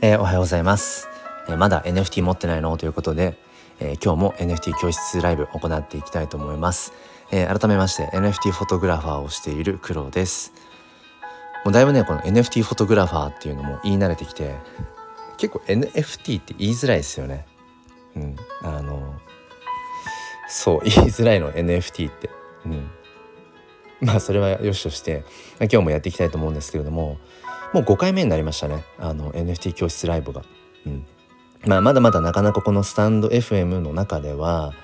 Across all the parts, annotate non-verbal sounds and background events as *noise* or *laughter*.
えー、おはようございます、えー、まだ NFT 持ってないの？ということで、えー、今日も NFT 教室ライブ行っていきたいと思います、え改めまして NFT フォトグラファーをしている黒です。もうだいぶねこの NFT フォトグラファーっていうのも言い慣れてきて結構 NFT って言いづらいですよね。うんあのそう *laughs* 言いづらいの NFT って。うん。まあそれはよしとして、今日もやっていきたいと思うんですけれどももう5回目になりましたね。あの NFT 教室ライブが。うん。まあ、まだまだなかなかこのスタンド FM の中では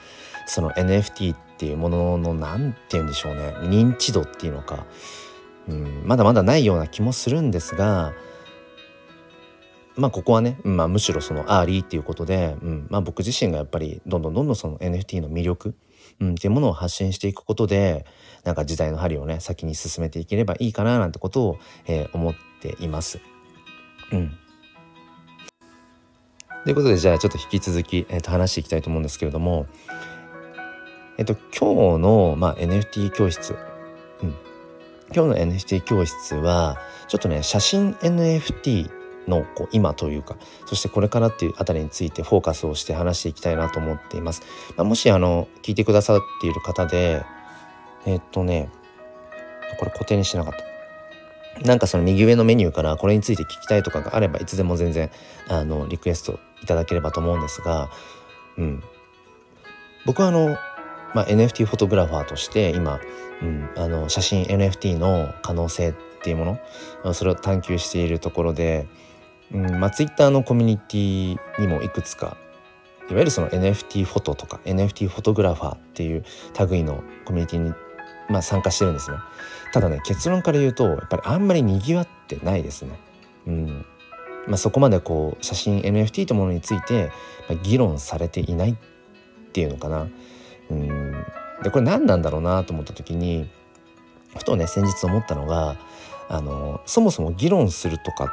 その NFT っていうものの何て言うんでしょうね。認知度っていうのか、うん、まだまだないような気もするんですがまあここはね、まあ、むしろそのアーリーっていうことで、うん。まあ、僕自身がやっぱりどんどんどんどんその NFT の魅力、うん、っていうものを発信していくことでなんか時代の針をね先に進めていければいいかななんてことを、えー、思っています。うん。ということでじゃあちょっと引き続き、えー、と話していきたいと思うんですけれどもえっ、と今日の、まあ、NFT 教室、うん、今日の NFT 教室はちょっとね写真 NFT のこう今というかそしてこれからっていうあたりについてフォーカスをして話していきたいなと思っています。まあ、もしあの聞いてくださっている方でえっとねこれ固定にしてなかった。なんかその右上のメニューからこれについて聞きたいとかがあればいつでも全然あのリクエストいただければと思うんですが、うん、僕はあの、まあ、NFT フォトグラファーとして今、うん、あの写真 NFT の可能性っていうものそれを探求しているところで、うんまあ、Twitter のコミュニティにもいくつかいわゆるその NFT フォトとか NFT フォトグラファーっていう類のコミュニティにまあ、参加してるんですね。ただね結論から言うとやっぱりあんまりにぎわってないですね。うん。まあ、そこまでこう写真 NFT というものについて、議論されていないっていうのかな。うん。でこれ何なんだろうなと思った時にふとね先日思ったのがあのそもそも議論するとか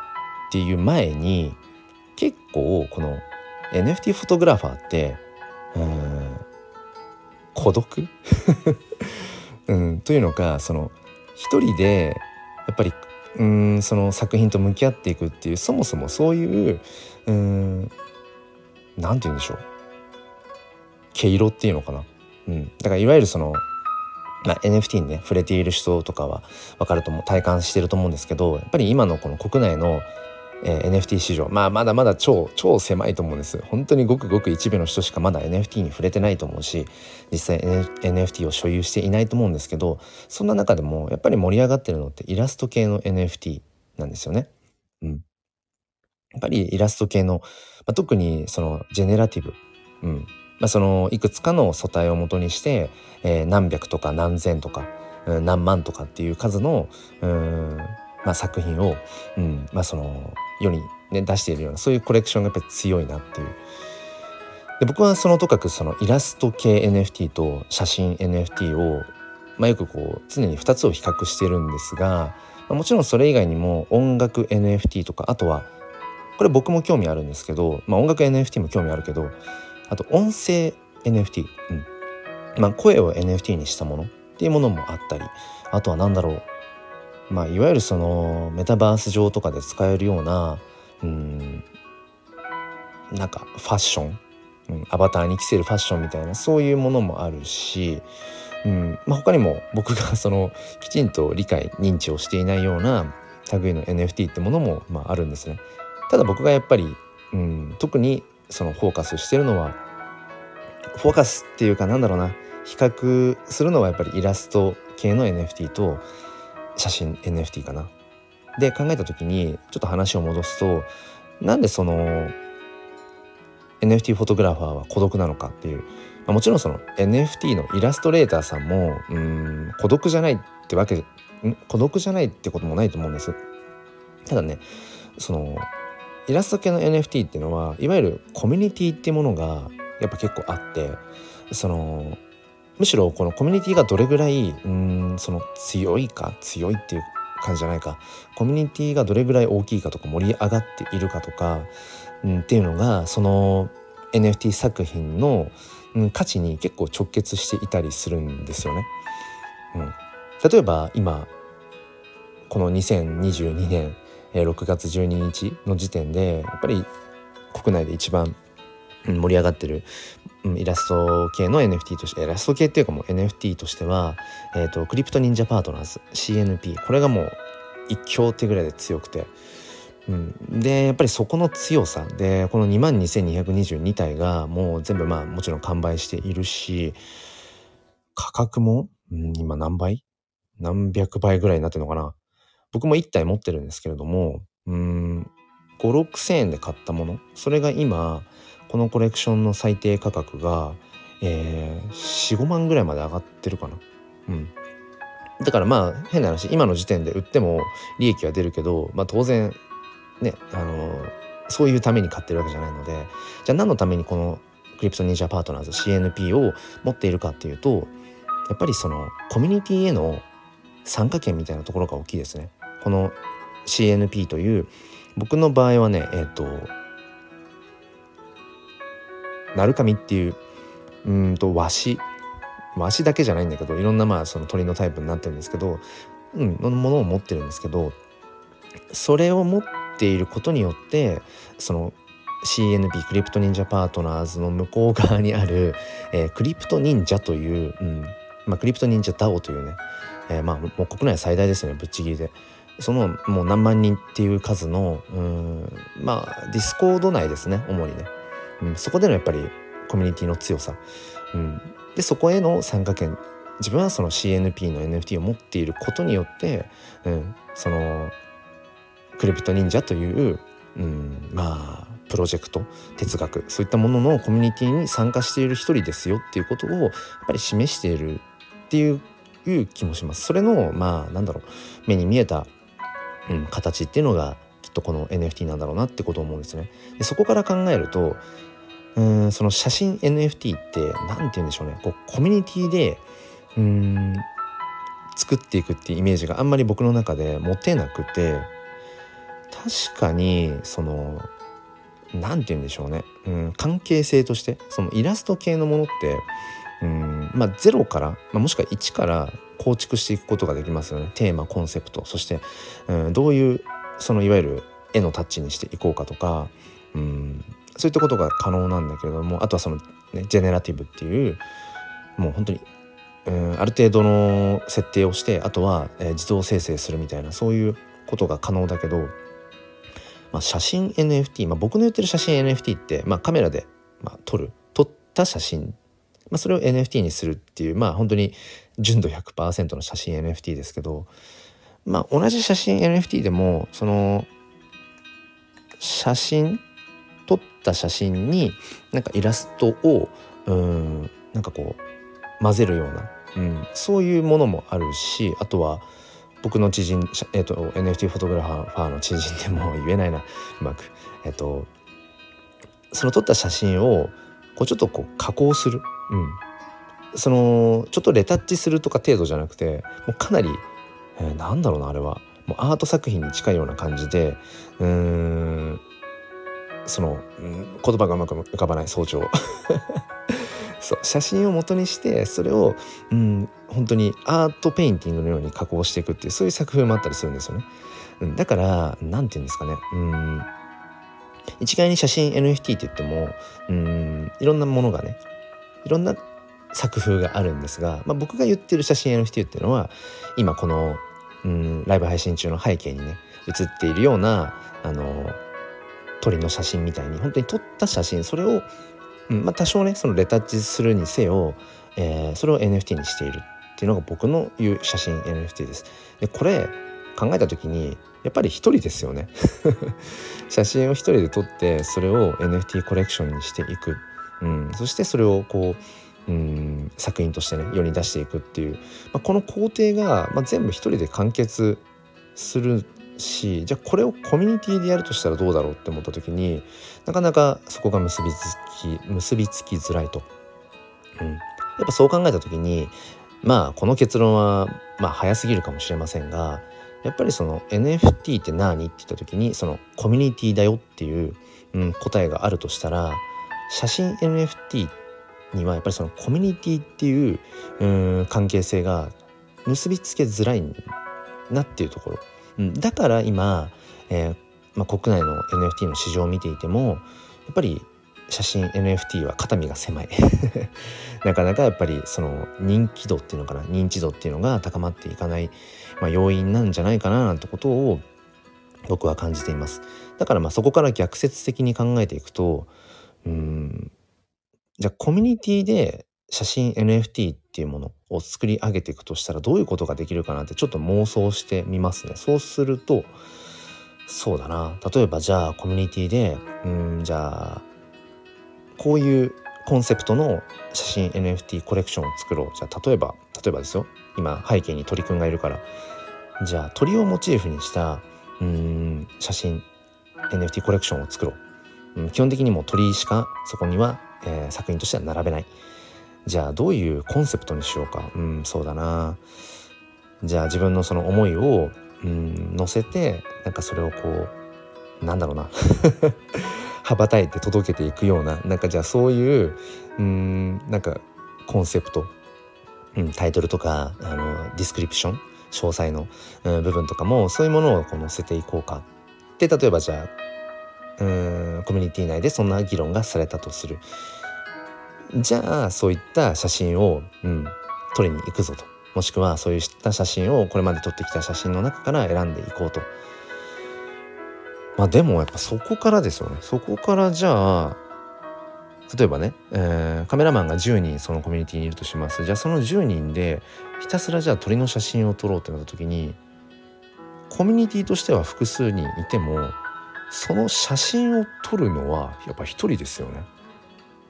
っていう前に結構この NFT フォトグラファーってうん孤独？*laughs* うん、というのかその一人でやっぱりうんその作品と向き合っていくっていうそもそもそういううんなんて言うんでしょう。毛色っていうのかな、うん、だからいわゆるその、まあ、NFT にね触れている人とかは分かると思う体感してると思うんですけどやっぱり今のこの国内のえー、NFT 市場。まあまだまだ超超狭いと思うんです。本当にごくごく一部の人しかまだ NFT に触れてないと思うし実際、NFT を所有していないと思うんですけどそんな中でもやっぱり盛り上がってるのってイラスト系の NFT なんですよね。うん、やっぱりイラスト系の、まあ、特にそのジェネラティブ、うん。まあ、そのいくつかの素体をもとにして、えー、何百とか何千とか、うん、何万とかっていう数のうんまあ、作品を、うんまあ、その世に、ね、出しているようなそういうコレクションがやっぱり強いなっていう。で僕はそのとかくそのイラスト系 NFT と写真 NFT を、まあ、よくこう常に2つを比較してるんですが、まあ、もちろんそれ以外にも音楽 NFT とかあとはこれ僕も興味あるんですけど、まあ、音楽 NFT も興味あるけどあと音声 NFT、うんまあ、声を NFT にしたものっていうものもあったりあとは何だろうまあ、いわゆるそのメタバース上とかで使えるようなうんなんかファッション、うん、アバターに着せるファッションみたいなそういうものもあるし、うんまあ、他にも僕がそのきちんと理解認知をしていないような類の NFT ってものも、まあ、あるんですね。ただ僕がやっぱり、うん、特にそのフォーカスしてるのはフォーカスっていうかなんだろうな比較するのはやっぱりイラスト系の NFT と写真 NFT かな。で考えた時にちょっと話を戻すとなんでその NFT フォトグラファーは孤独なのかっていう、まあ、もちろんその NFT のイラストレーターさんもうん孤独じゃないってわけ孤独じゃないってこともないと思うんです。ただねそのイラスト系の NFT っていうのはいわゆるコミュニティっていうものがやっぱ結構あってそのむしろこのコミュニティがどれぐらいうんその強いか強いっていう感じじゃないかコミュニティがどれぐらい大きいかとか盛り上がっているかとか、うん、っていうのがその NFT 作品の、うん、価値に結構直結していたりするんですよね。うん、例えば今この2022年、6月12日の時点でやっぱり国内で一番盛り上がってるイラスト系の NFT としてイラスト系っていうかもう NFT としては、えーと、クリプト忍者パートナーズ CNP これがもう一強手ぐらいで強くて、うん、でやっぱりそこの強さ。でこの2万2222体がもう全部まあもちろん完売しているし価格も、うん、今何倍？何百倍ぐらいになってるのかな？僕も1体持ってるんですけれどもうん5 6千円で買ったもの。それが今このコレクションの最低価格が、えー、45万ぐらいまで上がってるかな。うん、だからまあ変な話今の時点で売っても利益は出るけど、まあ、当然ねあのそういうために買ってるわけじゃないのでじゃあ何のためにこのクリプト忍者パートナーズ CNP を持っているかっていうとやっぱりそのコミュニティへの参加権みたいなところが大きいですね。この CNP という僕の場合はねえっ、ー、と鳴神っていううんと和紙和紙だけじゃないんだけどいろんなまあその鳥のタイプになってるんですけど、うん、のものを持ってるんですけどそれを持っていることによってその CNP CryptoNinja Partners の向こう側にある、えー、 CryptoNinjaという、うんまあ、 CryptoNinja DAO というね、えー、まあもう国内最大ですよねぶっちぎりで。そのもう何万人っていう数のうんまあ Discord内ですね主にねうん、そこでのやっぱりコミュニティの強さ、うん、でそこへの参加権自分はその CNP の NFT を持っていることによって、うん、そのクリプト忍者という、うん、まあプロジェクト哲学そういったもののコミュニティに参加している一人ですよっていうことをやっぱり示しているっていう気もします。それのまあなんだろう目に見えた、うん、形っていうのがきっとこの NFT なんだろうなってことを思うんですね。でそこから考えるとうんその写真 NFT って何て言うんでしょうね。こうコミュニティでうん作っていくっていうイメージがあんまり僕の中で持てなくて。確かにその何て言うんでしょうね、うん、関係性としてそのイラスト系のものってうんまあ0から、まあ、もしくは1から構築していくことができますよね。テーマコンセプト。そして、うん、どういうそのいわゆる絵のタッチにしていこうかとかうんそういったことが可能なんだけれどもあとはその、ね、ジェネラティブっていうもう本当にうんある程度の設定をしてあとは、えー、自動生成するみたいなそういうことが可能だけど、まあ、写真 NFT、まあ、僕の言ってる写真 NFT って、まあ、カメラで、まあ、撮る撮った写真、まあ、それを NFT にするっていうまあ本当に純度100%の写真 NFT ですけどまあ同じ写真 NFT でもその写真撮った写真になんかイラストをうんなんかこう混ぜるような、うん、そういうものもあるしあとは僕の知人、えーと、NFT フォトグラファーの知人でも言えないなうまく。えっ、とその撮った写真をこうちょっとこう加工する、うん、そのちょっとレタッチするとか程度じゃなくてもうかなり、えー、なんだろうなあれは。もうアート作品に近いような感じでうーん。その、うん、言葉がうまく浮かばない早朝 *laughs* そう写真を元にしてそれを、うん、本当にアートペインティングのように加工していくっていうそういう作風もあったりするんですよね。うん、だから何て言うんですかね、うん、一概に写真 NFT って言っても、うん、いろんなものがねいろんな作風があるんですが、まあ、僕が言ってる写真 NFT っていうのは今この、うん、ライブ配信中の背景にね写っているようなあの鳥の写真みたいに本当に撮った写真それを、うんまあ、多少ねそのレタッチするにせよ、えー、それを NFT にしているっていうのが僕の言う写真 NFT です。でこれ考えた時にやっぱり一人ですよね。*laughs* 写真を一人で撮ってそれを NFT コレクションにしていく、うん、そしてそれをこう、うん、作品としてね世に出していくっていう、まあ、この工程が、まあ、全部一人で完結するしじゃあこれをコミュニティでやるとしたらどうだろうって思った時になかなかそこが結びつき結びつきづらいと。うん、やっぱそう考えた時にまあこの結論はまあ早すぎるかもしれませんがやっぱりその NFT って何？って言った時にそのコミュニティだよっていう、うん、答えがあるとしたら写真 NFT にはやっぱりそのコミュニティっていう、うん、関係性が結びつけづらいなっていうところ。うん、だから今、えーまあ、国内の NFT の市場を見ていてもやっぱり写真 NFT は肩身が狭い。*laughs* なかなかやっぱりその人気度っていうのかな認知度っていうのが高まっていかない、まあ、要因なんじゃないかななんてことを僕は感じています。だからまあそこから逆説的に考えていくとうんじゃあコミュニティで写真 NFT っていうものを作り上げていくとしたらどういうことができるかなってちょっと妄想してみますね。そうするとそうだな。例えばじゃあコミュニティでうんじゃあこういうコンセプトの写真 NFT コレクションを作ろう。じゃあ例えば例えばですよ。今背景に鳥くんがいるから。じゃあ鳥をモチーフにしたうん写真 NFT コレクションを作ろう、うん、基本的にも鳥しかそこには、えー、作品としては並べない。じゃあどういうコンセプトにしようか。うんそうだな。じゃあ自分のその思いをうん乗せてなんかそれをこうなんだろうな。*laughs* 羽ばたいて届けていくような。なんかじゃあそういううんなんかコンセプト、うん、タイトルとかあのディスクリプション詳細の、うん、部分とかもそういうものをこう載せていこうか。で例えばじゃあうんコミュニティ内でそんな議論がされたとする。じゃあそういった写真を、うん、撮りに行くぞと。もしくはそういった写真をこれまで撮ってきた写真の中から選んでいこうと。まあでもやっぱそこからですよね。そこからじゃあ例えばね、えー、カメラマンが10人そのコミュニティにいるとします。じゃあその10人でひたすらじゃあ鳥の写真を撮ろうってなった時にコミュニティとしては複数人いてもその写真を撮るのはやっぱ一人ですよね。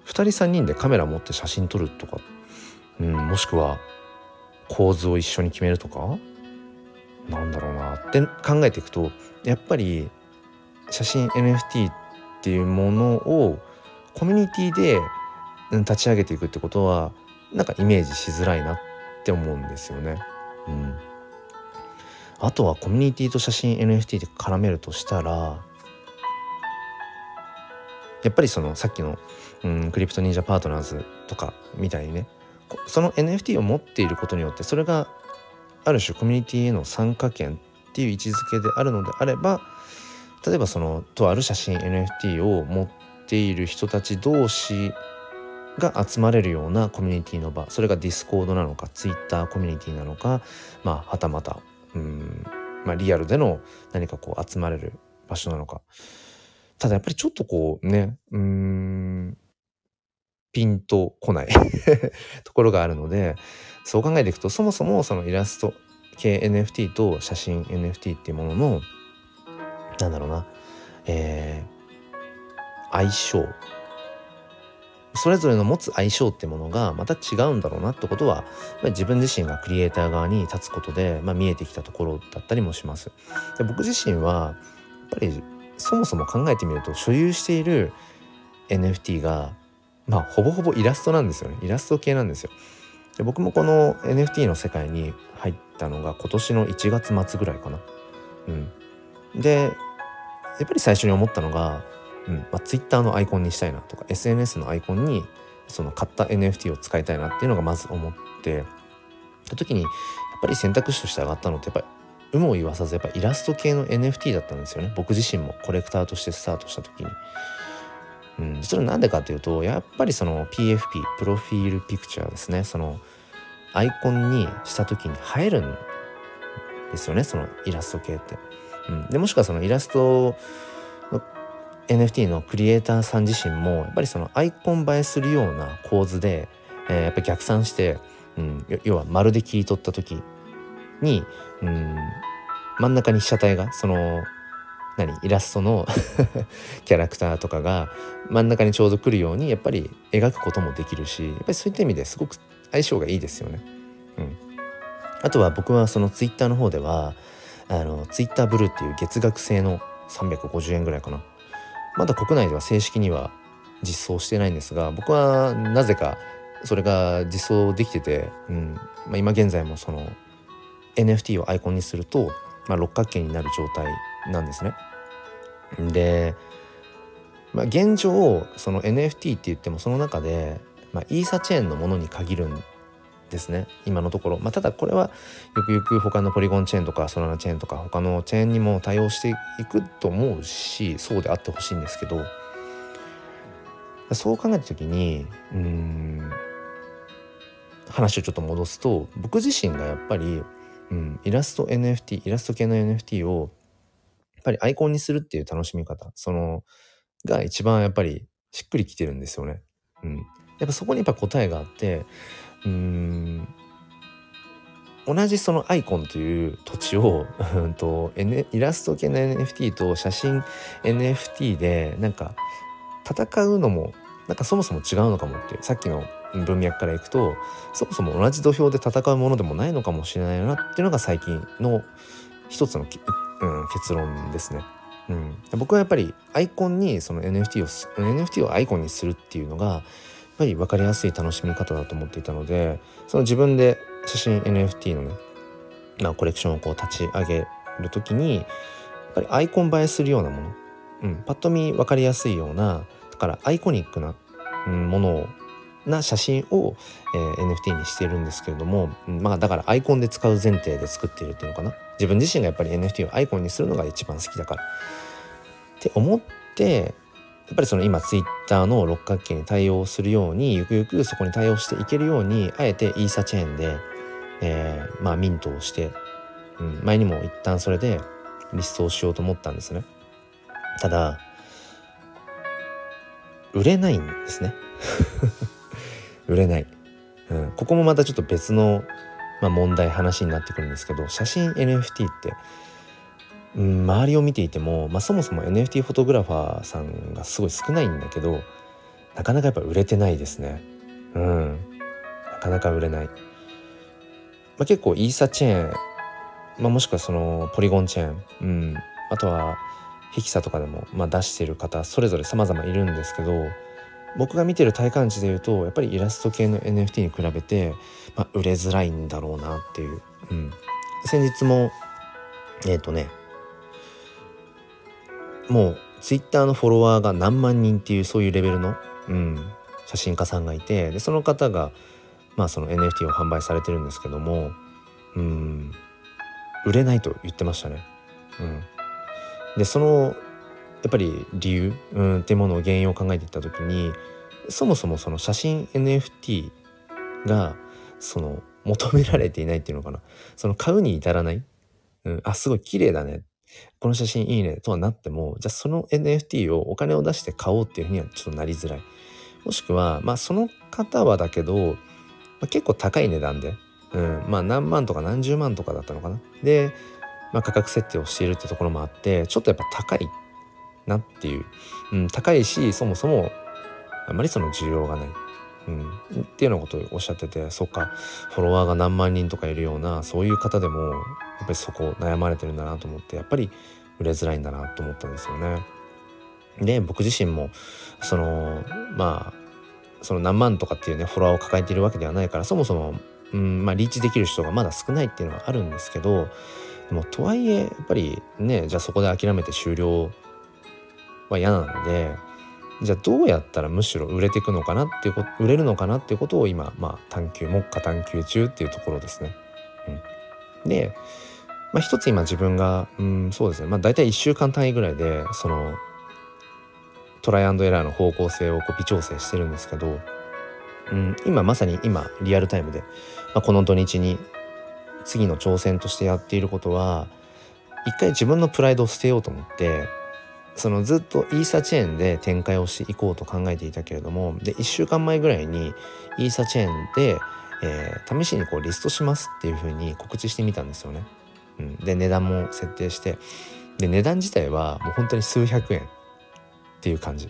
2人3人でカメラ持って写真撮るとか、うん、もしくは構図を一緒に決めるとかなんだろうなって考えていくとやっぱり写真 NFT っていうものをコミュニティで立ち上げていくってことはなんかイメージしづらいなって思うんですよね。うん、あとはコミュニティと写真 NFT で絡めるとしたらやっぱりそのさっきの、うん、クリプト忍者パートナーズとかみたいにね。その NFT を持っていることによってそれがある種コミュニティへの参加権っていう位置づけであるのであれば例えばそのとある写真 NFT を持っている人たち同士が集まれるようなコミュニティの場それが Discordなのか Twitterコミュニティなのかまあはたまたうん、まあ、リアルでの何かこう集まれる場所なのか。ただやっぱりちょっとこうねうんピンとこない *laughs* ところがあるのでそう考えていくとそもそもそのイラスト系 NFT と写真 NFT っていうもののなんだろうな、えー、相性それぞれの持つ相性ってものがまた違うんだろうなってことは自分自身がクリエイター側に立つことで、まあ、見えてきたところだったりもします。で僕自身はやっぱりそもそも考えてみると所有している NFT がまあほぼほぼイラストなんですよねイラスト系なんですよ。で僕もこの NFT の世界に入ったのが今年の1月末ぐらいかな。うん、でやっぱり最初に思ったのが、うんまあ、Twitter のアイコンにしたいなとか SNS のアイコンにその買った NFT を使いたいなっていうのがまず思ってた時にやっぱり選択肢として上がったのってやっぱり有無を言わさずやっぱイラスト系の NFT だったんですよね僕自身もコレクターとしてスタートした時に。うん、それは何でかっていうとやっぱりその PFP プロフィールピクチャーですね。そのアイコンにした時に映えるんですよね。そのイラスト系って。うん、でもしくはそのイラストの NFT のクリエイターさん自身もやっぱりそのアイコン映えするような構図で、えー、やっぱ逆算して、うん、要は丸で切り取った時に、うん、真ん中に被写体がその何イラストの *laughs* キャラクターとかが真ん中にちょうど来るようにやっぱり描くこともできるしやっぱりそういった意味ですごく相性がいいですよね。うん、あとは僕はそのツイッターの方ではあのツイッターブルーっていう月額制の350円ぐらいかな。まだ国内では正式には実装してないんですが僕はなぜかそれが実装できてて、うん。まあ、今現在もその NFT をアイコンにすると、まあ、六角形になる状態なんですね。で、まあ、現状その NFT って言ってもその中で、まあ、イーサチェーンのものに限るんですね今のところ、まあ、ただこれはゆくゆく他のポリゴンチェーンとかソラナチェーンとか他のチェーンにも対応していくと思うしそうであってほしいんですけどそう考えた時にうん話をちょっと戻すと僕自身がやっぱり、うん、イラスト NFT イラスト系の NFT をぱりアイコンにするっていう楽しみ方そのが一番やっぱりしっくりきてるんですよね。うん、やっぱそこにやっぱ答えがあってうん同じそのアイコンという土地を *laughs* うんと、N、イラスト系の NFT と写真 NFT でなんか戦うのもなんかそもそも違うのかもっていうさっきの文脈からいくとそもそも同じ土俵で戦うものでもないのかもしれないなっていうのが最近の一つの、うん、結論ですね。うん、僕はやっぱりアイコンにその NFT を NFT をアイコンにするっていうのがやっぱり分かりやすい楽しみ方だと思っていたのでその自分で写真 NFT のね、まあ、コレクションをこう立ち上げる時にやっぱりアイコン映えするようなもの、うん、パッと見分かりやすいようなだからアイコニックな、ものをな写真を、えー、NFT にしているんですけれども、まあだからアイコンで使う前提で作っているっていうのかな？自分自身がやっぱり NFT をアイコンにするのが一番好きだから。って思ってやっぱりその今 Twitter の六角形に対応するようにゆくゆくそこに対応していけるようにあえてイーサチェーンで、えー、まあミントをして、うん、前にも一旦それでリストをしようと思ったんですね。ただ売れないんですね。売れない、うん、ここもまたちょっと別の、まあ、問題話になってくるんですけど写真 NFT って、うん、周りを見ていても、まあ、そもそも NFT フォトグラファーさんがすごい少ないんだけどなかなかやっぱ売れてないですね。うん。なかなか売れない、まあ、結構イーサチェーン、まあ、もしくはそのポリゴンチェーン、うん、あとはヒキサとかでも、まあ、出してる方それぞれ様々いるんですけど僕が見てる体感値で言うとやっぱりイラスト系の NFT に比べて、まあ、売れづらいんだろうなっていう、うん、先日もえっ、ー、とねもうツイッターのフォロワーが何万人っていうそういうレベルの、うん、写真家さんがいてでその方が、まあ、その NFT を販売されてるんですけども、うん、売れないと言ってましたね。うん、でそのやっぱり理由、うん、っていうものを原因を考えていった時にそもそもその写真 NFT がその求められていないっていうのかな。その買うに至らない、うん、あすごい綺麗だね。この写真いいね。とはなってもじゃあその NFT をお金を出して買おうっていうふうにはちょっとなりづらい。もしくはまあその方はだけど、まあ、結構高い値段で、うん、まあ何万とか何十万とかだったのかな。で、まあ、価格設定をしているってところもあってちょっとやっぱ高い。なっていう、うん、高いしそもそもあまりその需要がない、うん、っていうようなことをおっしゃっててそっかフォロワーが何万人とかいるようなそういう方でもやっぱりそこ悩まれてるんだなと思ってやっぱり売れづらいんだなと思ったんですよね。で僕自身もそのまあその何万とかっていうねフォロワーを抱えているわけではないからそもそも、うんまあ、リーチできる人がまだ少ないっていうのはあるんですけどでもとはいえやっぱりねじゃあそこで諦めて終了は嫌なのでじゃあどうやったらむしろ売れていくのかなっていうこと売れるのかなっていうことを今まあ探求目下探求中っていうところですね。うん、で、まあ、一つ今自分がうんそうですねまあ大体1週間単位ぐらいでそのトライアンドエラーの方向性をこう微調整してるんですけど、うん、今まさに今リアルタイムで、まあ、この土日に次の挑戦としてやっていることは一回自分のプライドを捨てようと思ってそのずっとイーサチェーンで展開をしていこうと考えていたけれどもで1週間前ぐらいにイーサチェーンで、えー、試しにこうリストしますっていうふうに告知してみたんですよね。うん、で値段も設定してで値段自体はもう本当に数百円っていう感じ。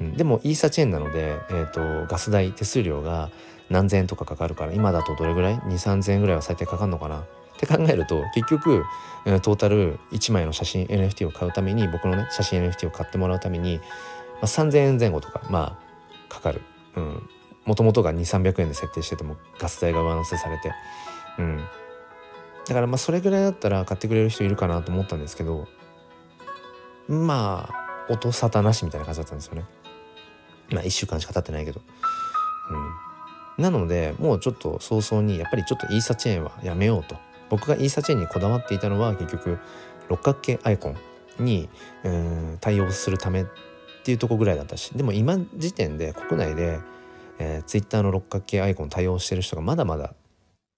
うん、でもイーサチェーンなので、えーと、ガス代手数料が何千円とかかかるから今だとどれぐらい ?2,3,000 円ぐらいは最低かかるのかな？って考えると結局トータル1枚の写真 NFT を買うために僕のね写真 NFT を買ってもらうために、まあ、3,000円前後とかまあかかる。うん。もともとが2300円で設定しててもガス代が上乗せされて。うん。だからまあそれぐらいだったら買ってくれる人いるかなと思ったんですけどまあ音沙汰なしみたいな感じだったんですよね。まあ1週間しか経ってないけど。うん。なのでもうちょっと早々にやっぱりちょっとイーサチェーンはやめようと。僕がイーサチェーンにこだわっていたのは結局六角形アイコンにうん対応するためっていうとこぐらいだったしでも今時点で国内で、えー、Twitter の六角形アイコン対応してる人がまだまだ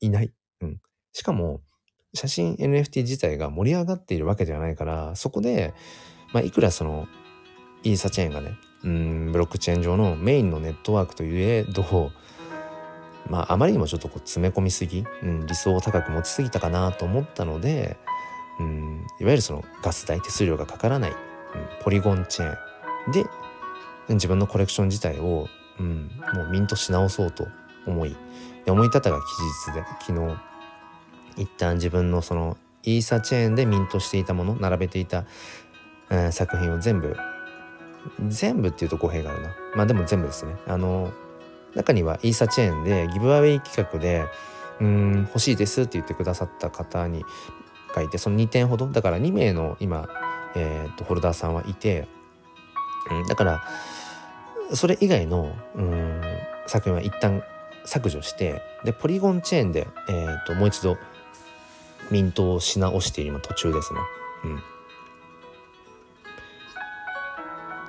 いない。うん、しかも写真 NFT 自体が盛り上がっているわけではないからそこで、まあ、いくらそのイーサチェーンがねうんブロックチェーン上のメインのネットワークといえどまああまりにもちょっとこう詰め込みすぎ、うん、理想を高く持ちすぎたかなと思ったので、うん、いわゆるそのガス代手数料がかからない、うん、ポリゴンチェーンで自分のコレクション自体を、うん、もうミントし直そうと思いで思い立ったが期日で昨日一旦自分のそのイーサチェーンでミントしていたもの並べていた、えー、作品を全部全部っていうと語弊があるな。まあでも全部ですね。あの中にはイーサチェーンでギブアウェイ企画でうん欲しいですって言ってくださった方にがいてその2点ほど。だから2名の今、えー、とホルダーさんはいて、うん、だからそれ以外のうん作品は一旦削除してでポリゴンチェーンで、えー、ともう一度ミントをし直している今途中ですね。うん。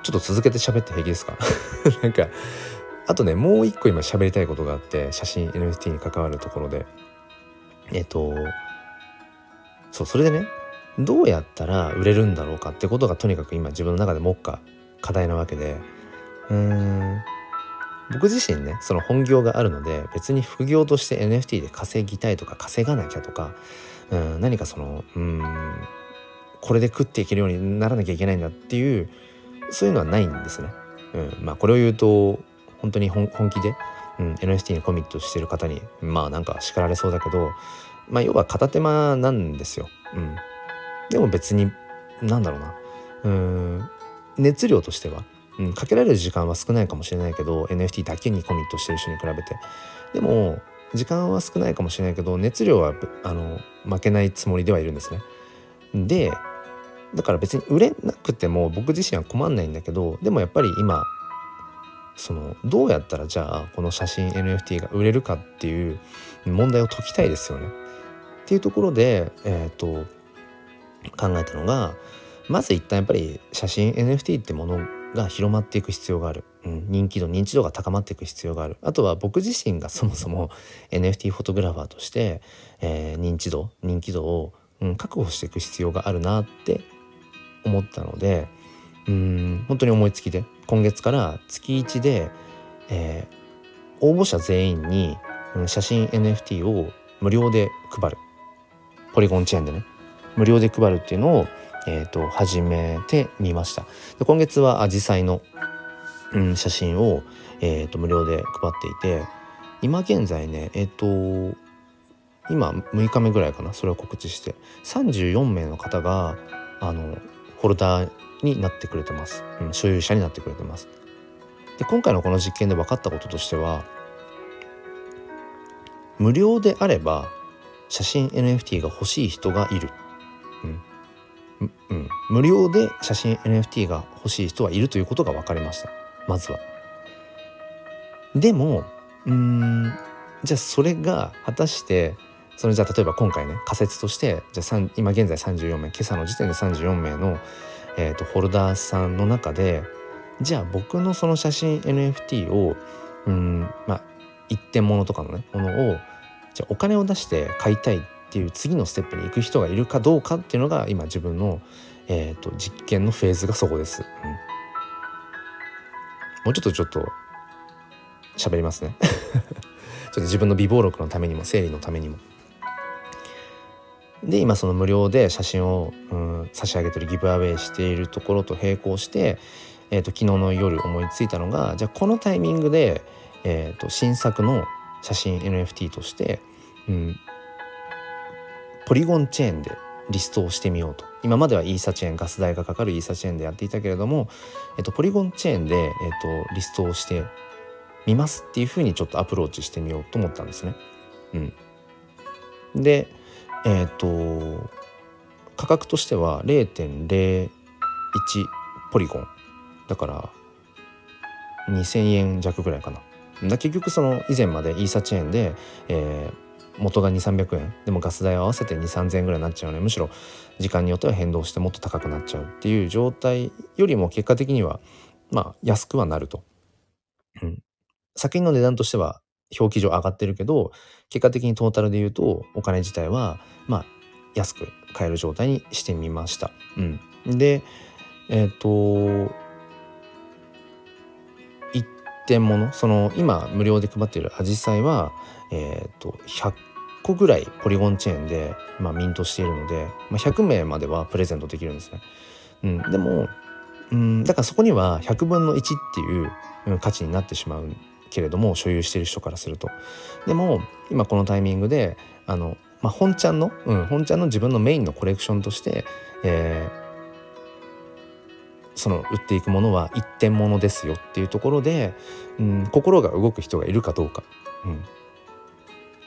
ちょっと続けて喋って平気ですか？*laughs* なんかあとねもう一個今喋りたいことがあって写真 NFT に関わるところでえっとそうそれでねどうやったら売れるんだろうかってことがとにかく今自分の中で目下課題なわけでうーん僕自身ねその本業があるので別に副業として NFT で稼ぎたいとか稼がなきゃとかうん何かそのうんこれで食っていけるようにならなきゃいけないんだっていうそういうのはないんですね。うん、まあこれを言うと本当に本気で、うん、NFT にコミットしてる方にまあなんか叱られそうだけどまあ要は片手間なんですよ。うん、でも別になんだろうなうん熱量としては、うん、かけられる時間は少ないかもしれないけど NFT だけにコミットしてる人に比べてでも時間は少ないかもしれないけど熱量はあの負けないつもりではいるんですね。でだから別に売れなくても僕自身は困んないんだけどでもやっぱり今そのどうやったらじゃあこの写真 NFT が売れるかっていう問題を解きたいですよね。っていうところで、えーと、考えたのがまず一旦やっぱり写真 NFT ってものが広まっていく必要がある、うん、人気度認知度が高まっていく必要があるあとは僕自身がそもそも NFT フォトグラファーとして、えー、認知度人気度を、うん、確保していく必要があるなって思ったのでうん。本当に思いつきで。今月から月1で、えー、応募者全員に、写真 NFT を無料で配る。ポリゴンチェーンでね。無料で配るっていうのを、えーと、始めてみました。で今月はアジサイの、うん、写真を、えーと、無料で配っていて今現在ねえっ、ー、と今6日目ぐらいかな。それを告知して。34名の方があのホルダーになってくれてます、うん、所有者になってくれてます。で今回のこの実験で分かったこととしては無料であれば写真 NFT が欲しい人がいる、うん。うん、無料で写真 NFT が欲しい人はいるということが分かりました。まずは。でもうんじゃあそれが果たしてそれじゃあ例えば今回ね仮説としてじゃあ今現在34名今朝の時点で34名の、えーと、ホルダーさんの中でじゃあ僕のその写真 NFT をうんまあ一点物とかのねものをじゃあお金を出して買いたいっていう次のステップに行く人がいるかどうかっていうのが今自分の、えーと、と実験のフェーズがそこです。うん、もうちょっとちょっと喋りますね *laughs* ちょっと自分の備忘録のためにも整理のためにも。で今その無料で写真を、うん、差し上げてるギブアウェイしているところと並行して、えーと、昨日の夜思いついたのがじゃあこのタイミングで、えーと、新作の写真 NFT として、うん、ポリゴンチェーンでリストをしてみようと今まではイーサチェーンガス代がかかるイーサチェーンでやっていたけれども、えっと、ポリゴンチェーンで、えっと、リストをしてみますっていうふうにちょっとアプローチしてみようと思ったんですね。うん、でえっ、ー、と価格としては0.01ポリゴン。だから2,000円弱ぐらいかな、だ結局その以前までイーサチェーンで、えー、元が2300円でもガス代合わせて2,3000円ぐらいになっちゃうのでむしろ時間によっては変動してもっと高くなっちゃうっていう状態よりも結果的にはまあ安くはなると。うん、先の値段としては表記上上がってるけど結果的にトータルで言うとお金自体はまあ安く買える状態にしてみました。うん、でえっ、ー、と一点ものその今無料で配っているアジサイはえっ、ー、と100個ぐらいポリゴンチェーンで、まあ、ミントしているので、まあ、100名まではプレゼントできるんですね。うん、でもうんだからそこには100分の1っていう価値になってしまうけれども所有している人からすると。でも今このタイミングであの、まあ、本ちゃんの、うん、本ちゃんの自分のメインのコレクションとして、えー、その売っていくものは一点物ですよっていうところで、うん、心が動く人がいるかどうか、うん、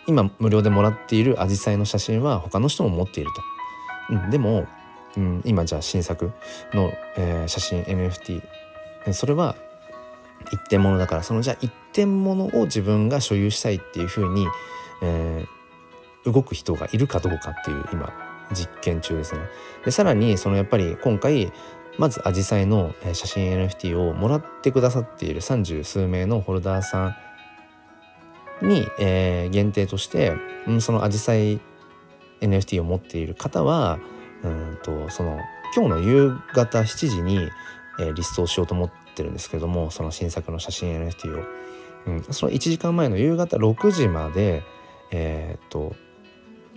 今無料でもらっているアジサイの写真は他の人も持っていると。うん、でも、うん、今じゃあ新作の、えー、写真 NFT それは一点物だからそのじゃあ一点物を自分が所有したいっていうふうに、えー、動く人がいるかどうかっていう今実験中ですね。でさらにそのやっぱり今回まずアジサイの写真 NFT をもらってくださっている三十数名のホルダーさんに、えー、限定として、うん、そのアジサイ NFT を持っている方はうんとその今日の夕方7時に、えー、リストをしようと思ってるんですけどもその新作の写真 NFT を、うん、その1時間前の夕方6時までえー、っと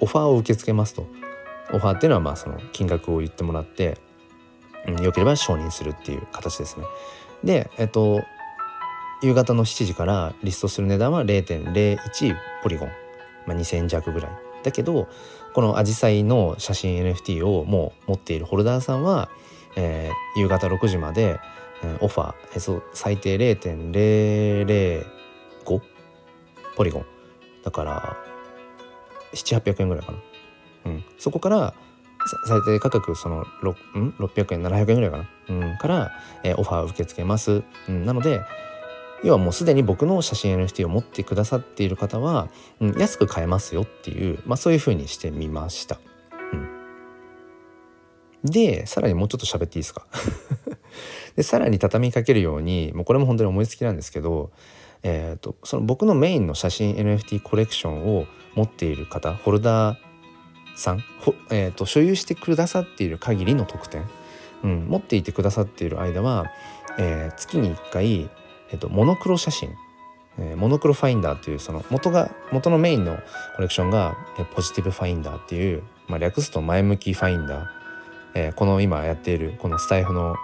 オファーを受け付けますと。オファーっていうのはまあその金額を言ってもらって、うん、よければ承認するっていう形ですね。でえっと夕方の7時からリストする値段は0.01ポリゴン、まあ、2,000弱ぐらい。だけどこのアジサイの写真 NFT をもう持っているホルダーさんは、えー、夕方6時まで、オファー、え、そう最低0.005ポリゴン。だから700800円ぐらいかな、うん、そこから最低価格その6ん？600円700円ぐらいかな、うん、から、えー、オファーを受け付けます、うん、なので要はもうすでに僕の写真 NFT を持ってくださっている方は、うん、安く買えますよっていう、まあ、そういうふうにしてみました。うん、でさらにもうちょっと喋っていいですか？でさらに畳みかけるようにもうこれも本当に思いつきなんですけど、えーと、その僕のメインの写真 NFT コレクションを持っている方ホルダーさん、えーと、所有してくださっている限りの特典、うん、持っていてくださっている間は、えー、月に1回えっと、モノクロ写真、え、モノクロファインダーっていうその元が元のメインのコレクションが、え、ポジティブファインダーっていう、まあ、略すと前向きファインダー、えー、この今やっているこのスタイフの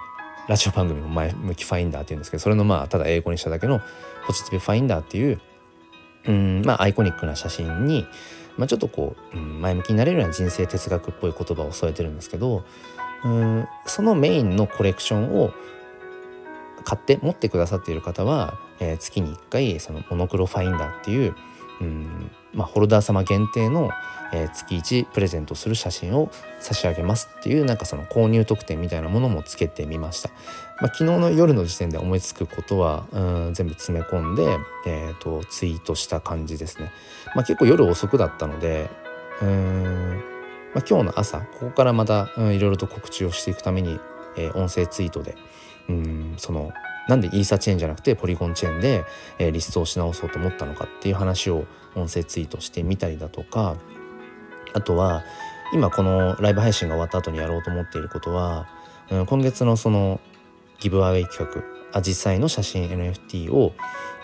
ラジオ番組も前向きファインダーっていうんですけどそれのまあただ英語にしただけのポジティブファインダーっていううんまあアイコニックな写真に、まあ、ちょっとこう、うん、前向きになれるような人生哲学っぽい言葉を添えてるんですけどうんそのメインのコレクションを買って持ってくださっている方は、えー、月に1回そのモノクロファインダーっていううんまあ、ホルダー様限定の、えー、月1プレゼントする写真を差し上げますっていうなんかその購入特典みたいなものもつけてみました、まあ、昨日の夜の時点で思いつくことはうん全部詰め込んで、えーと、ツイートした感じですね、まあ、結構夜遅くだったのでうん、まあ、今日の朝ここからまた、いろいろと告知をしていくために、えー、音声ツイートでうんそのなんでイーサチェーンじゃなくてポリゴンチェーンで、えー、リストをし直そうと思ったのかっていう話を音声ツイートしてみたりだとかあとは今このライブ配信が終わった後にやろうと思っていることは、うん、今月のそのギブアウェイ企画あ実際の写真 NFT を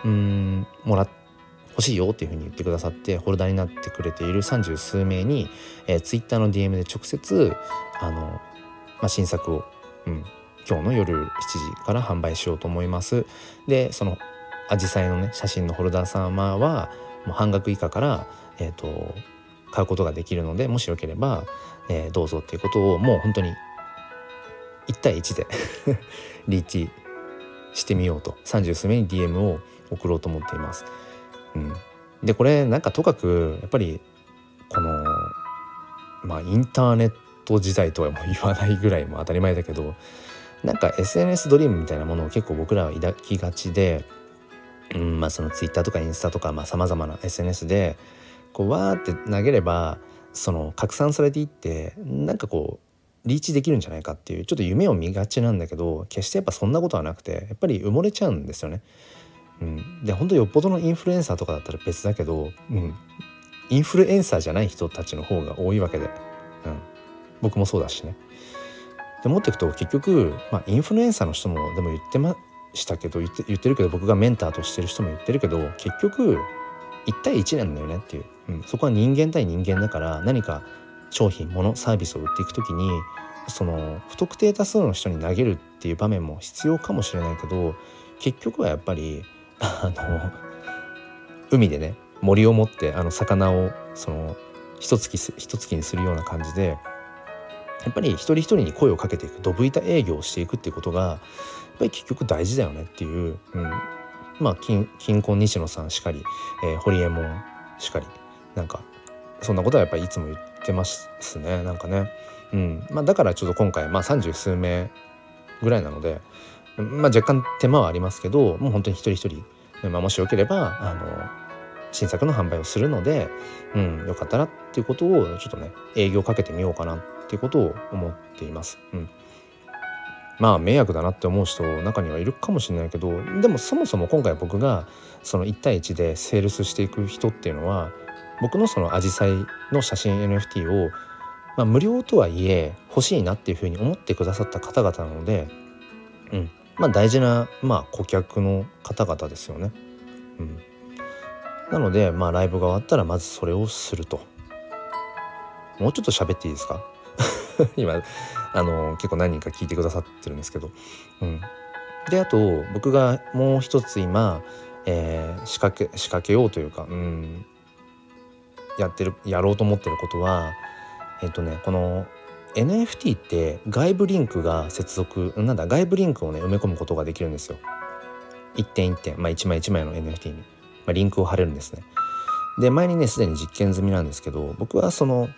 うんもらって欲しいよっていうふうに言ってくださってホルダーになってくれている三十数名に、えー、ツイッターの DM で直接あの、まあ、新作を、うん、今日の夜7時から販売しようと思います。でそのアジサイのね写真のホルダー様はもう半額以下から、えーと、買うことができるのでもしよければ、えー、どうぞっていうことをもう本当に1対1で *laughs* リーチしてみようと。30数名に DM を送ろうと思っています。うん、でこれなんかとかくやっぱりこのまあインターネット時代とはもう言わないぐらいも当たり前だけどなんか SNS ドリームみたいなものを結構僕らは抱きがちでうんまあそのツイッターとかインスタとかさまざ、まな SNS でこうわーって投げればその拡散されていってなんかこうリーチできるんじゃないかっていうちょっと夢を見がちなんだけど決してやっぱそんなことはなくてやっぱり埋もれちゃうんですよね。うん、で本当よっぽどのインフルエンサーとかだったら別だけど、うん、インフルエンサーじゃない人たちの方が多いわけで、うん、僕もそうだしね。で持っていくと結局、まあ、インフルエンサーの人もでも言ってましたけど言って言ってるけど僕がメンターとしてる人も言ってるけど結局1対1なんだよねっていう、うん、そこは人間対人間だから何か商品物サービスを売っていく時にその不特定多数の人に投げるっていう場面も必要かもしれないけど結局はやっぱり *laughs* あの海でね森を持ってあの魚をその一月一月にするような感じでやっぱり一人一人に声をかけていくドブ板営業をしていくっていうことがやっぱり結局大事だよねっていう、うん、まあ金婚西野さんしかり、えー、堀江門しかりなんかそんなことはやっぱりいつも言ってますねなんかね、うん。まあ、だからちょっと今回、まあ、30数名ぐらいなので、まあ、若干手間はありますけどもう本当に一人一人、まあ、もしよければあの新作の販売をするので、うん、よかったらっていうことをちょっとね営業かけてみようかなっってことを思っています。うんまあ迷惑だなって思う人中にはいるかもしれないけどでもそもそも今回僕がその1対1でセールスしていく人っていうのは僕のそのアジサイの写真 NFT を、まあ、無料とはいえ欲しいなっていうふうに思ってくださった方々なので、うんまあ、大事な、まあ、顧客の方々ですよね。うん、なので、まあ、ライブが終わったらまずそれをすると。もうちょっと喋っていいですか？*laughs* 今あの結構何人か聞いてくださってるんですけど、うん、であと僕がもう一つ今、えー、仕掛け仕掛けようというか、うん、やってるやろうと思ってることはえっ、ー、とねこの NFT って外部リンクが接続なんだ外部リンクをね埋め込むことができるんですよ。一点一点、まあ、一枚一枚の NFT に、まあ、リンクを貼れるんですね。で前にねすでに実験済みなんですけど僕はその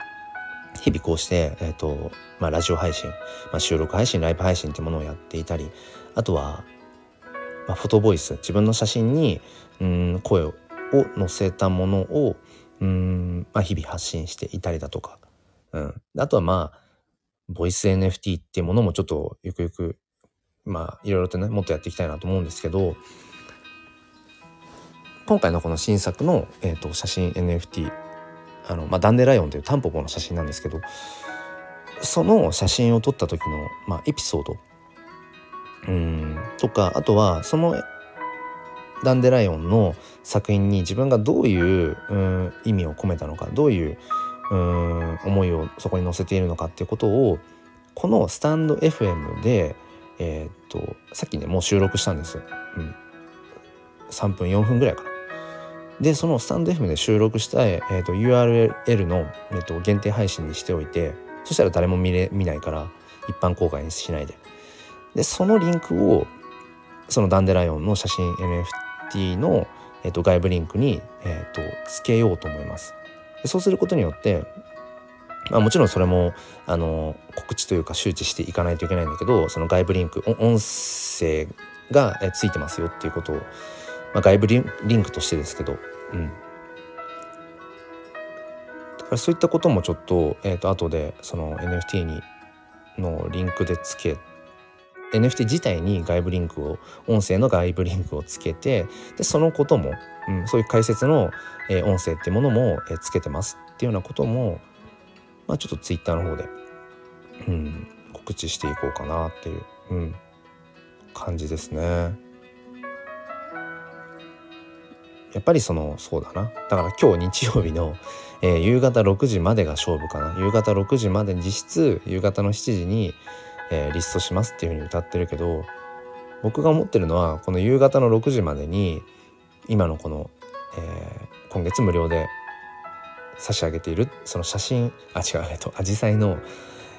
日々こうして、えーとまあ、ラジオ配信、まあ、収録配信ライブ配信ってものをやっていたりあとは、まあ、フォトボイス自分の写真にうん声を載せたものをうん、まあ、日々発信していたりだとか、うん、あとはまあボイス NFT っていうものもちょっとゆくゆくまあいろいろとねもっとやっていきたいなと思うんですけど今回のこの新作の、えーと写真 NFT あの、まあ、ダンデライオンというタンポポの写真なんですけどその写真を撮った時の、まあ、エピソードうんとかあとはそのダンデライオンの作品に自分がどういううん意味を込めたのかどういううん思いをそこに載せているのかっていうことをこのスタンド FM で、えー、っとさっきねもう収録したんです。うん、3分4分ぐらいかな。でそのスタンド FM で収録した、えーと、URL の、えーと、限定配信にしておいてそしたら誰も見れ見ないから一般公開にしないで。でそのリンクをそのダンデライオンの写真 NFT の、えーと、外部リンクに、えー、とつけようと思います。でそうすることによってまあ、もちろんそれもあの告知というか周知していかないといけないんだけどその外部リンク音声がついてますよっていうことをまあ、外部リンクとしてですけど、うん、だからそういったこともちょっと,、えー、と後でその NFT にのリンクでつけ NFT 自体に外部リンクを音声の外部リンクをつけてでそのことも、うん、そういう解説の、えー、音声っていうものも、えー、つけてますっていうようなことも、まあ、ちょっと Twitter の方で、うん、告知していこうかなっていう、うん、感じですね。やっぱりそのそうだな。だから今日日曜日の、えー、夕方6時までが勝負かな。夕方6時まで実質夕方の7時に、えー、リストしますっていうふうに歌ってるけど僕が思ってるのはこの夕方の6時までに今のこの、えー、今月無料で差し上げているその写真あ違うえっとアジサイの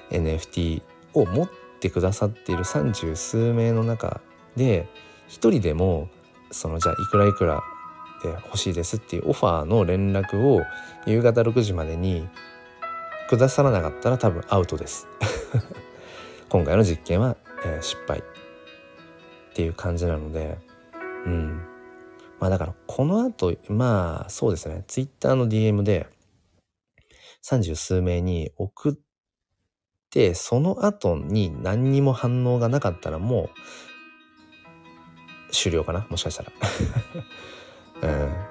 NFT を持ってくださっている三十数名の中で一人でもそのじゃあいくらいくらてほしいですっていうオファーの連絡を夕方6時までにくださらなかったら多分アウトです。*laughs* 今回の実験は、えー、失敗っていう感じなのでうん。まあだからこの後まあそうですね。ツイッターの DM で三十数名に送ってその後に何にも反応がなかったらもう終了かな。もしかしたら。*laughs* うん。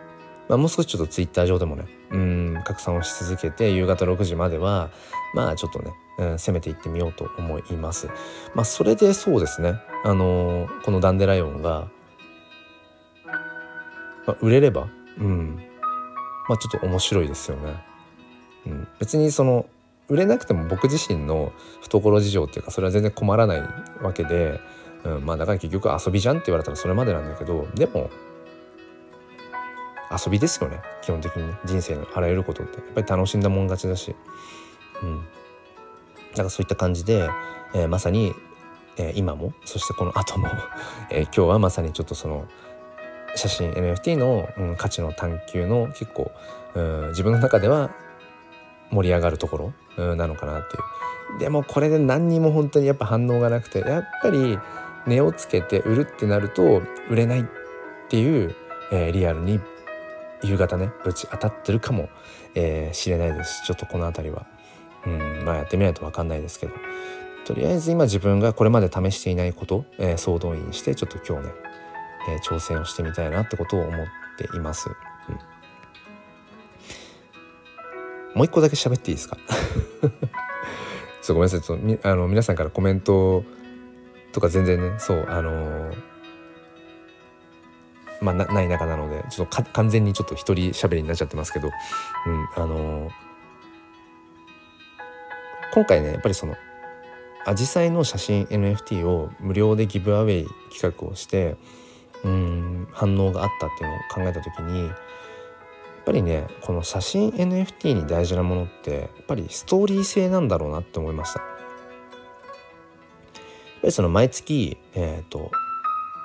まあ、もう少しちょっとツイッター上でもねうん拡散をし続けて夕方6時まではまあちょっとね、うん、攻めていってみようと思います。まあそれでそうですね。あのー、このダンデライオンが、まあ、売れればうん。まあちょっと面白いですよね。うん、別にその売れなくても僕自身の懐事情っていうかそれは全然困らないわけで、うん、まあだから結局遊びじゃんって言われたらそれまでなんだけどでも遊びですよね。基本的にね。人生のあらゆることって。やっぱり楽しんだもん勝ちだし。うん。だからそういった感じで、えー、まさに、えー、今もそしてこの後も *laughs* えー、今日はまさにちょっとその写真 NFT の、うん、価値の探求の結構、うん、自分の中では盛り上がるところ、うん、なのかなっていう。でもこれで何にも本当にやっぱ反応がなくてやっぱり値をつけて売るってなると売れないっていう、えー、リアルに夕方ねぶち当たってるかも、えー、れないです。しちょっとこの辺りは。うんまあやってみないと分かんないですけど。とりあえず今自分がこれまで試していないこと、えー、総動員してちょっと今日ね、えー、挑戦をしてみたいなってことを思っています。うん、もう一個だけ喋っていいですか？*laughs* そうごめんなさい。ちょっとあの皆さんからコメントとか全然ねそうあのーまあ、ない中なのでちょっと完全にちょっと一人喋りになっちゃってますけど、うん、あのー、今回ねやっぱりそのアジサイの写真 NFT を無料でギブアウェイ企画をしてうん反応があったっていうのを考えた時にやっぱりねこの写真 NFT に大事なものってやっぱりストーリー性なんだろうなって思いました。やっぱりその毎月、えーと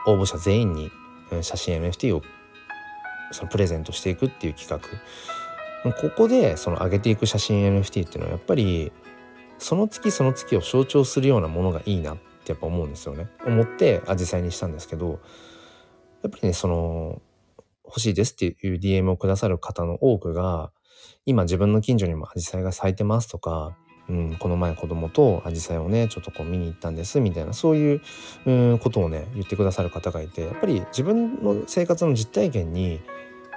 応募者全員に写真 NFT をそのプレゼントしていくっていう企画。ここでその上げていく写真 NFT っていうのはやっぱりその月その月を象徴するようなものがいいなってやっぱ思うんですよね。思ってアジサイにしたんですけどやっぱりねその欲しいですっていう DM をくださる方の多くが今自分の近所にもアジサイが咲いてますとかうん、この前子供とアジサイをねちょっとこう見に行ったんですみたいなそういう、うん、ことをね言ってくださる方がいてやっぱり自分の生活の実体験に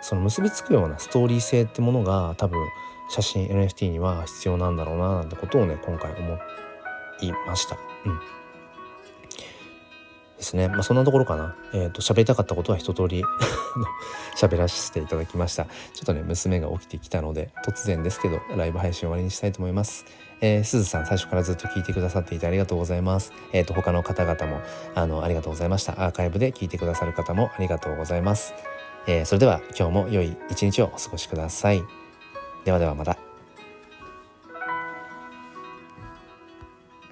その結びつくようなストーリー性ってものが多分写真 NFT には必要なんだろうななんてことをね今回思いました。うんですね。まあ、そんなところかな。えっ、ー、と、喋りたかったことは一通り喋らせていただきました。ちょっとね、娘が起きてきたので、突然ですけど、ライブ配信終わりにしたいと思います。えー、すずさん、最初からずっと聞いてくださっていてありがとうございます。えっ、ー、と、他の方々も、あの、ありがとうございました。アーカイブで聞いてくださる方もありがとうございます。えー、それでは、今日も良い一日をお過ごしください。ではではまた。